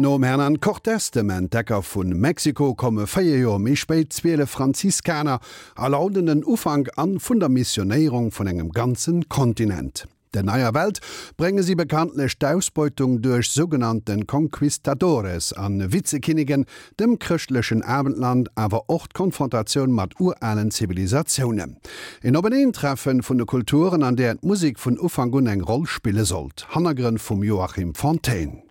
No Herrn an Cortés dem Entdecker vun Mexiko komme feier Jo méi spéit Zzweele Franziskaner erlaudenden Ufang an vun der Missionierung vun engem ganzen Kontinent. Der naier Welt brenge sie bekanntlech d'Ausbeutung durch sogenannten Conquistadores an Witzekinnigen, dem christlichen Abendland awer ocht Konfrontation mat urallen Zivilisationen. In Obeneentreffen vun de Kulturen, an der Musik vun Ufangun eng Roll spiele sollt, Hannagren vum Joachim Fontaine.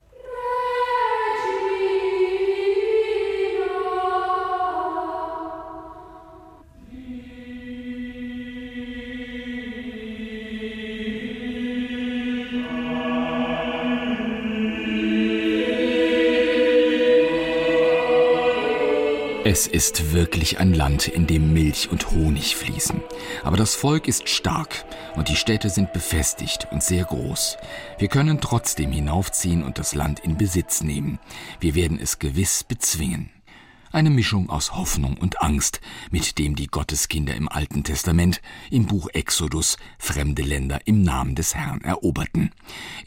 Es ist wirklich ein Land, in dem Milch und Honig fließen. Aber das Volk ist stark und die Städte sind befestigt und sehr groß. Wir können trotzdem hinaufziehen und das Land in Besitz nehmen. Wir werden es gewiss bezwingen eine Mischung aus Hoffnung und Angst, mit dem die Gotteskinder im Alten Testament im Buch Exodus fremde Länder im Namen des Herrn eroberten.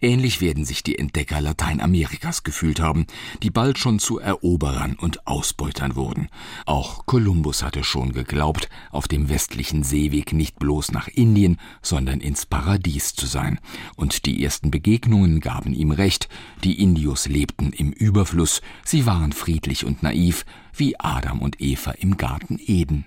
Ähnlich werden sich die Entdecker Lateinamerikas gefühlt haben, die bald schon zu Eroberern und Ausbeutern wurden. Auch Kolumbus hatte schon geglaubt, auf dem westlichen Seeweg nicht bloß nach Indien, sondern ins Paradies zu sein. Und die ersten Begegnungen gaben ihm recht, die Indios lebten im Überfluss, sie waren friedlich und naiv, wie Adam und Eva im Garten Eden.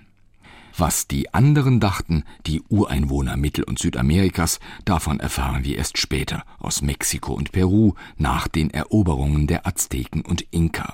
Was die anderen dachten, die Ureinwohner Mittel- und Südamerikas, davon erfahren wir erst später aus Mexiko und Peru nach den Eroberungen der Azteken und Inka.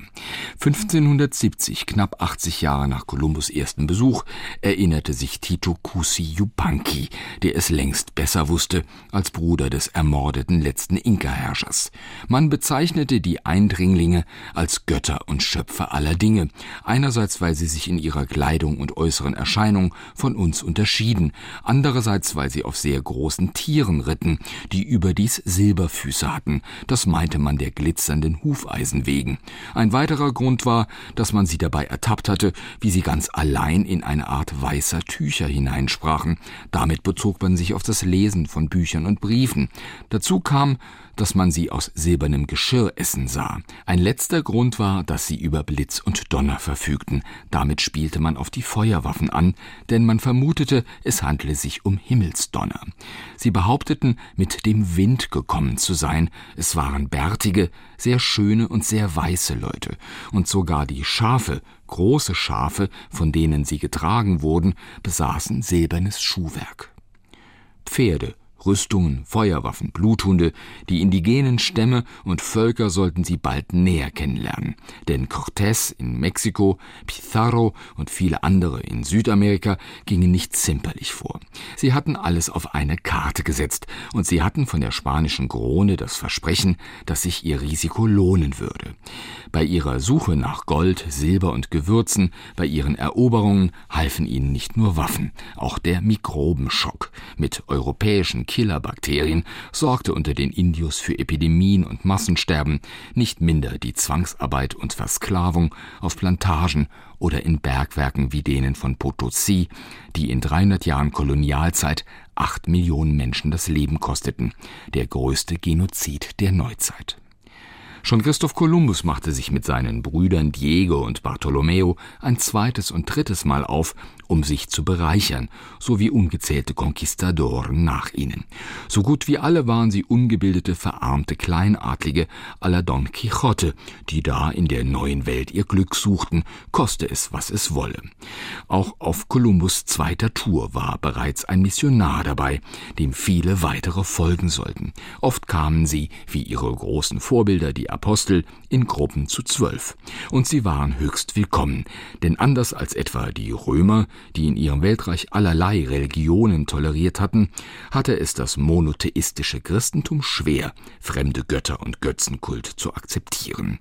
1570, knapp 80 Jahre nach Kolumbus ersten Besuch, erinnerte sich Tito Cusi Yupanqui, der es längst besser wusste als Bruder des ermordeten letzten Inka-Herrschers. Man bezeichnete die Eindringlinge als Götter und Schöpfer aller Dinge, einerseits weil sie sich in ihrer Kleidung und äußeren Erscheinungen Erscheinung von uns unterschieden, andererseits weil sie auf sehr großen Tieren ritten, die überdies Silberfüße hatten, das meinte man der glitzernden Hufeisen wegen. Ein weiterer Grund war, dass man sie dabei ertappt hatte, wie sie ganz allein in eine Art weißer Tücher hineinsprachen. Damit bezog man sich auf das Lesen von Büchern und Briefen. Dazu kam, dass man sie aus silbernem Geschirr essen sah. Ein letzter Grund war, dass sie über Blitz und Donner verfügten. Damit spielte man auf die Feuerwaffen an, denn man vermutete, es handle sich um Himmelsdonner. Sie behaupteten, mit dem Wind gekommen zu sein. Es waren bärtige, sehr schöne und sehr weiße Leute, und sogar die Schafe, große Schafe, von denen sie getragen wurden, besaßen silbernes Schuhwerk. Pferde, Rüstungen, Feuerwaffen, Bluthunde, die indigenen Stämme und Völker sollten sie bald näher kennenlernen. Denn Cortés in Mexiko, Pizarro und viele andere in Südamerika gingen nicht zimperlich vor. Sie hatten alles auf eine Karte gesetzt und sie hatten von der spanischen Krone das Versprechen, dass sich ihr Risiko lohnen würde. Bei ihrer Suche nach Gold, Silber und Gewürzen, bei ihren Eroberungen halfen ihnen nicht nur Waffen, auch der Mikrobenschock mit europäischen Killerbakterien sorgte unter den Indios für Epidemien und Massensterben, nicht minder die Zwangsarbeit und Versklavung auf Plantagen oder in Bergwerken wie denen von Potosi, die in 300 Jahren Kolonialzeit acht Millionen Menschen das Leben kosteten, der größte Genozid der Neuzeit. Schon Christoph Kolumbus machte sich mit seinen Brüdern Diego und Bartolomeo ein zweites und drittes Mal auf, um sich zu bereichern, sowie ungezählte Konquistadoren nach ihnen. So gut wie alle waren sie ungebildete, verarmte Kleinadlige aller Don Quixote, die da in der neuen Welt ihr Glück suchten, koste es, was es wolle. Auch auf Kolumbus zweiter Tour war bereits ein Missionar dabei, dem viele weitere folgen sollten. Oft kamen sie, wie ihre großen Vorbilder, die Apostel, in Gruppen zu zwölf. Und sie waren höchst willkommen, denn anders als etwa die Römer, die in ihrem Weltreich allerlei Religionen toleriert hatten, hatte es das monotheistische Christentum schwer, fremde Götter und Götzenkult zu akzeptieren.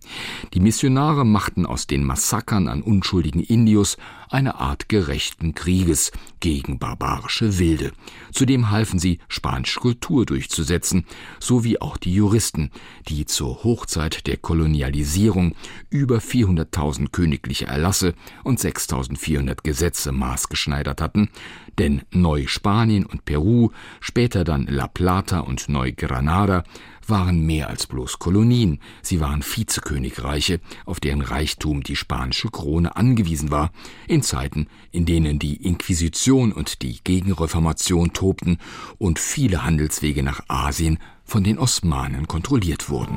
Die Missionare machten aus den Massakern an unschuldigen Indios eine Art gerechten Krieges gegen barbarische Wilde. Zudem halfen sie, spanische Kultur durchzusetzen, sowie auch die Juristen, die zur Hochzeit Frühzeit der Kolonialisierung über 400.000 königliche Erlasse und 6.400 Gesetze maßgeschneidert hatten, denn Neuspanien und Peru, später dann La Plata und Neugranada waren mehr als bloß Kolonien, sie waren Vizekönigreiche, auf deren Reichtum die spanische Krone angewiesen war, in Zeiten, in denen die Inquisition und die Gegenreformation tobten und viele Handelswege nach Asien von den Osmanen kontrolliert wurden.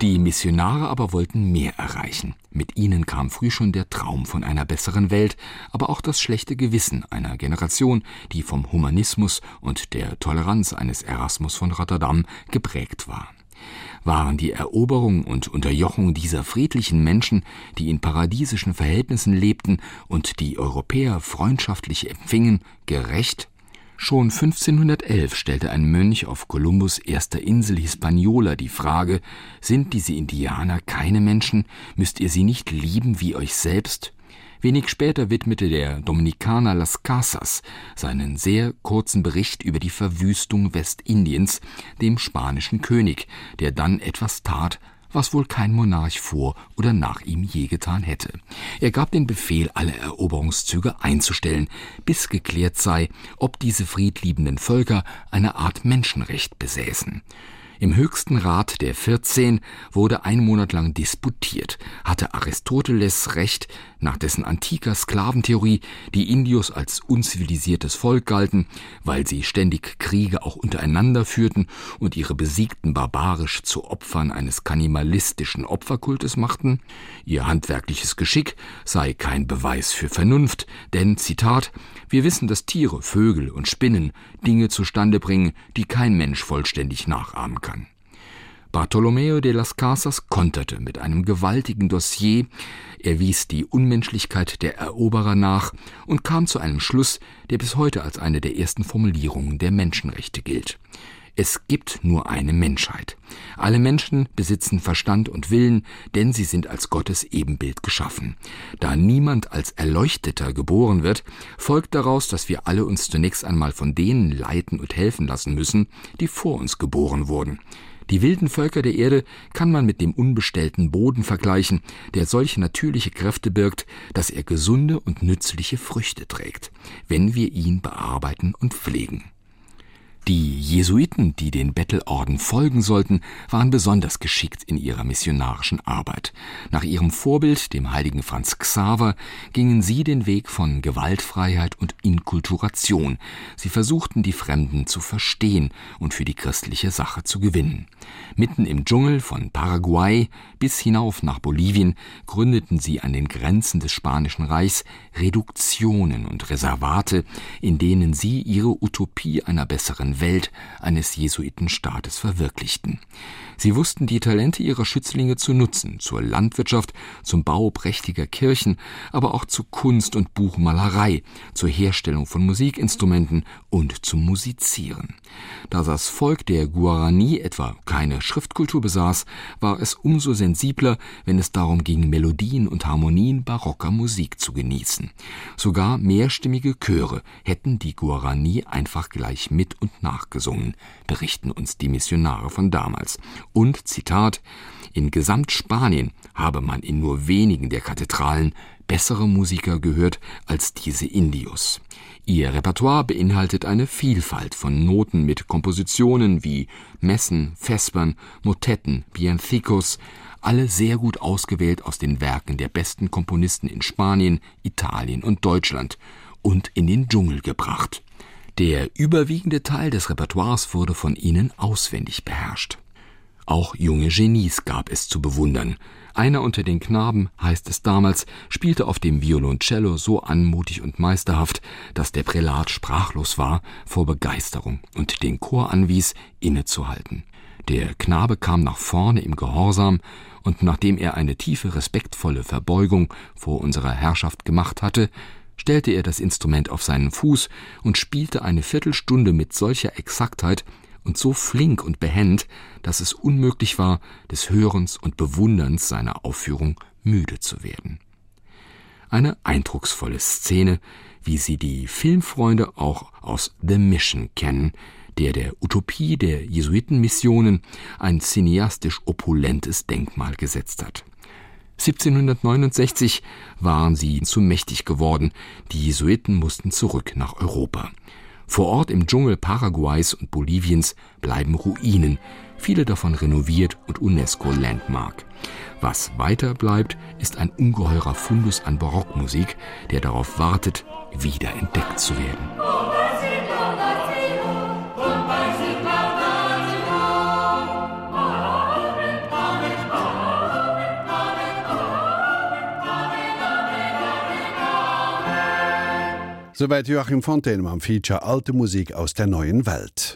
Die Missionare aber wollten mehr erreichen. Mit ihnen kam früh schon der Traum von einer besseren Welt, aber auch das schlechte Gewissen einer Generation, die vom Humanismus und der Toleranz eines Erasmus von Rotterdam geprägt war. Waren die Eroberung und Unterjochung dieser friedlichen Menschen, die in paradiesischen Verhältnissen lebten und die Europäer freundschaftlich empfingen, gerecht Schon 1511 stellte ein Mönch auf Kolumbus erster Insel Hispaniola die Frage: Sind diese Indianer keine Menschen? Müsst ihr sie nicht lieben wie euch selbst? Wenig später widmete der Dominikaner Las Casas seinen sehr kurzen Bericht über die Verwüstung Westindiens dem spanischen König, der dann etwas tat, was wohl kein Monarch vor oder nach ihm je getan hätte. Er gab den Befehl, alle Eroberungszüge einzustellen, bis geklärt sei, ob diese friedliebenden Völker eine Art Menschenrecht besäßen. Im höchsten Rat der 14 wurde ein Monat lang disputiert, hatte Aristoteles recht, nach dessen antiker Sklaventheorie die Indios als unzivilisiertes Volk galten, weil sie ständig Kriege auch untereinander führten und ihre Besiegten barbarisch zu Opfern eines kannibalistischen Opferkultes machten, ihr handwerkliches Geschick sei kein Beweis für Vernunft, denn Zitat wir wissen, dass Tiere, Vögel und Spinnen Dinge zustande bringen, die kein Mensch vollständig nachahmen kann. Bartolomeo de las Casas konterte mit einem gewaltigen Dossier, er wies die Unmenschlichkeit der Eroberer nach und kam zu einem Schluss, der bis heute als eine der ersten Formulierungen der Menschenrechte gilt. Es gibt nur eine Menschheit. Alle Menschen besitzen Verstand und Willen, denn sie sind als Gottes Ebenbild geschaffen. Da niemand als Erleuchteter geboren wird, folgt daraus, dass wir alle uns zunächst einmal von denen leiten und helfen lassen müssen, die vor uns geboren wurden. Die wilden Völker der Erde kann man mit dem unbestellten Boden vergleichen, der solche natürliche Kräfte birgt, dass er gesunde und nützliche Früchte trägt, wenn wir ihn bearbeiten und pflegen. Die Jesuiten, die den Bettelorden folgen sollten, waren besonders geschickt in ihrer missionarischen Arbeit. Nach ihrem Vorbild, dem heiligen Franz Xaver, gingen sie den Weg von Gewaltfreiheit und Inkulturation. Sie versuchten, die Fremden zu verstehen und für die christliche Sache zu gewinnen. Mitten im Dschungel von Paraguay bis hinauf nach Bolivien gründeten sie an den Grenzen des Spanischen Reichs Reduktionen und Reservate, in denen sie ihre Utopie einer besseren Welt eines Jesuitenstaates verwirklichten. Sie wussten die Talente ihrer Schützlinge zu nutzen, zur Landwirtschaft, zum Bau prächtiger Kirchen, aber auch zu Kunst und Buchmalerei, zur Herstellung von Musikinstrumenten und zum Musizieren. Da das Volk der Guarani etwa keine Schriftkultur besaß, war es umso sensibler, wenn es darum ging, Melodien und Harmonien barocker Musik zu genießen. Sogar mehrstimmige Chöre hätten die Guarani einfach gleich mit und nachgesungen, berichten uns die Missionare von damals. Und Zitat In Gesamtspanien habe man in nur wenigen der Kathedralen bessere Musiker gehört als diese Indios. Ihr Repertoire beinhaltet eine Vielfalt von Noten mit Kompositionen wie Messen, Vespern, Motetten, Bienthicos, alle sehr gut ausgewählt aus den Werken der besten Komponisten in Spanien, Italien und Deutschland und in den Dschungel gebracht. Der überwiegende Teil des Repertoires wurde von ihnen auswendig beherrscht. Auch junge Genies gab es zu bewundern. Einer unter den Knaben, heißt es damals, spielte auf dem Violoncello so anmutig und meisterhaft, dass der Prälat sprachlos war vor Begeisterung und den Chor anwies, innezuhalten. Der Knabe kam nach vorne im Gehorsam, und nachdem er eine tiefe respektvolle Verbeugung vor unserer Herrschaft gemacht hatte, stellte er das Instrument auf seinen Fuß und spielte eine Viertelstunde mit solcher Exaktheit, und so flink und behend, dass es unmöglich war, des Hörens und Bewunderns seiner Aufführung müde zu werden. Eine eindrucksvolle Szene, wie sie die Filmfreunde auch aus The Mission kennen, der der Utopie der Jesuitenmissionen ein cineastisch opulentes Denkmal gesetzt hat. 1769 waren sie zu mächtig geworden, die Jesuiten mussten zurück nach Europa. Vor Ort im Dschungel Paraguays und Boliviens bleiben Ruinen, viele davon renoviert und UNESCO Landmark. Was weiter bleibt, ist ein ungeheurer Fundus an Barockmusik, der darauf wartet, wieder entdeckt zu werden. Soweit Joachim Fontaine am Feature Alte Musik aus der neuen Welt.